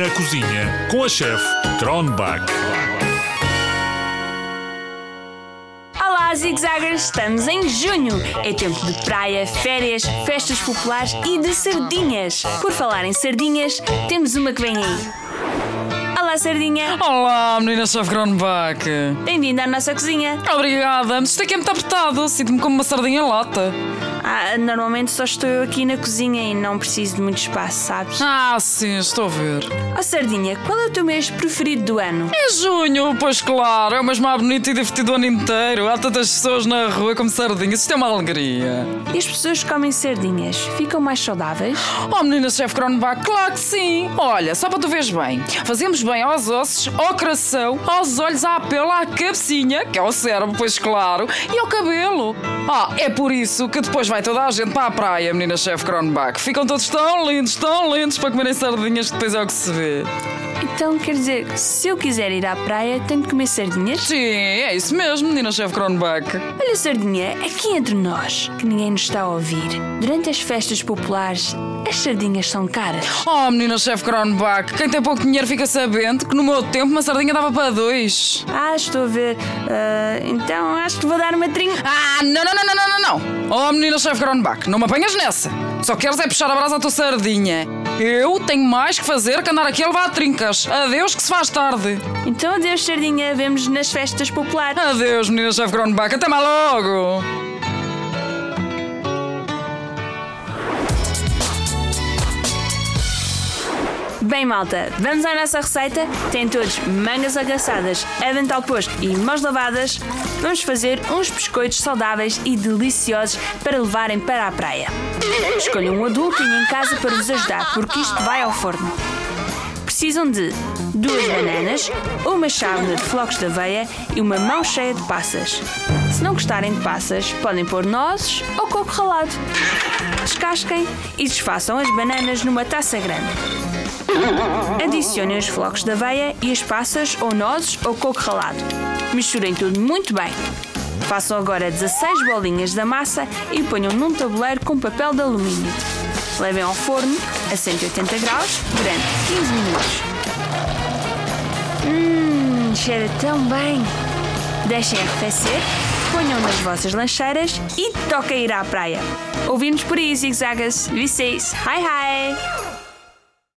Na cozinha com a chefe Kronbach. Olá, zigzaggers! Estamos em junho. É tempo de praia, férias, festas populares e de sardinhas. Por falar em sardinhas, temos uma que vem aí. Olá, sardinha! Olá, menina chefe Kronbach. Bem-vinda à nossa cozinha. Obrigada. Isto aqui é muito apertado. Sinto-me como uma sardinha lata. Ah, normalmente só estou eu aqui na cozinha e não preciso de muito espaço, sabes? Ah, sim, estou a ver. Oh, sardinha, qual é o teu mês preferido do ano? É junho, pois claro. É o mês mais bonito e divertido o ano inteiro. Há tantas pessoas na rua como sardinhas. Isto é uma alegria. E as pessoas que comem sardinhas ficam mais saudáveis? Oh, menina chefe Kronbach, claro que sim. Olha, só para tu veres bem. Fazemos bem aos ossos, ao coração, aos olhos, à pele, à cabecinha, que é o cérebro, pois claro, e ao cabelo. Ah, é por isso que depois vai toda a gente para a praia, menina chefe Kronbach. Ficam todos tão lindos, tão lindos para comerem sardinhas que depois é o que se vê. Então quer dizer se eu quiser ir à praia, tenho de comer sardinhas? Sim, é isso mesmo, menina chefe Kronbach. Olha, sardinha, aqui entre nós, que ninguém nos está a ouvir. Durante as festas populares, as sardinhas são caras. Oh, menina chefe Kronbach, quem tem pouco dinheiro fica sabendo que no meu tempo uma sardinha dava para dois. Ah, estou a ver. Ah, então acho que vou dar uma trinca. Ah, não, não, não, não, não, não, não. Oh, menina chefe Kronbach, não me apanhas nessa. Só queres é puxar a brasa à tua sardinha. Eu tenho mais que fazer que andar aqui a levar trincas. Adeus que se faz tarde. Então adeus, sardinha, vemos nas festas populares. Adeus, menina chefe Kronbach, até mais logo. Bem, malta, vamos à nossa receita? Tem todos mangas agaçadas, avental posto e mãos lavadas. Vamos fazer uns biscoitos saudáveis e deliciosos para levarem para a praia. Escolham um adultinho em casa para vos ajudar, porque isto vai ao forno. Precisam de duas bananas, uma chávena de flocos de aveia e uma mão cheia de passas. Se não gostarem de passas, podem pôr nozes ou coco ralado. Descasquem e desfaçam as bananas numa taça grande. Adicionem os flocos de aveia e as passas ou nozes ou coco ralado. Misturem tudo muito bem. Façam agora 16 bolinhas da massa e ponham num tabuleiro com papel de alumínio. Levem ao forno a 180 graus durante 15 minutos. Hum, cheira tão bem! Deixem arrefecer, ponham nas vossas lancheiras e toca ir à praia. Ouvimos por aí, zigzagas. Vocês, hi hi!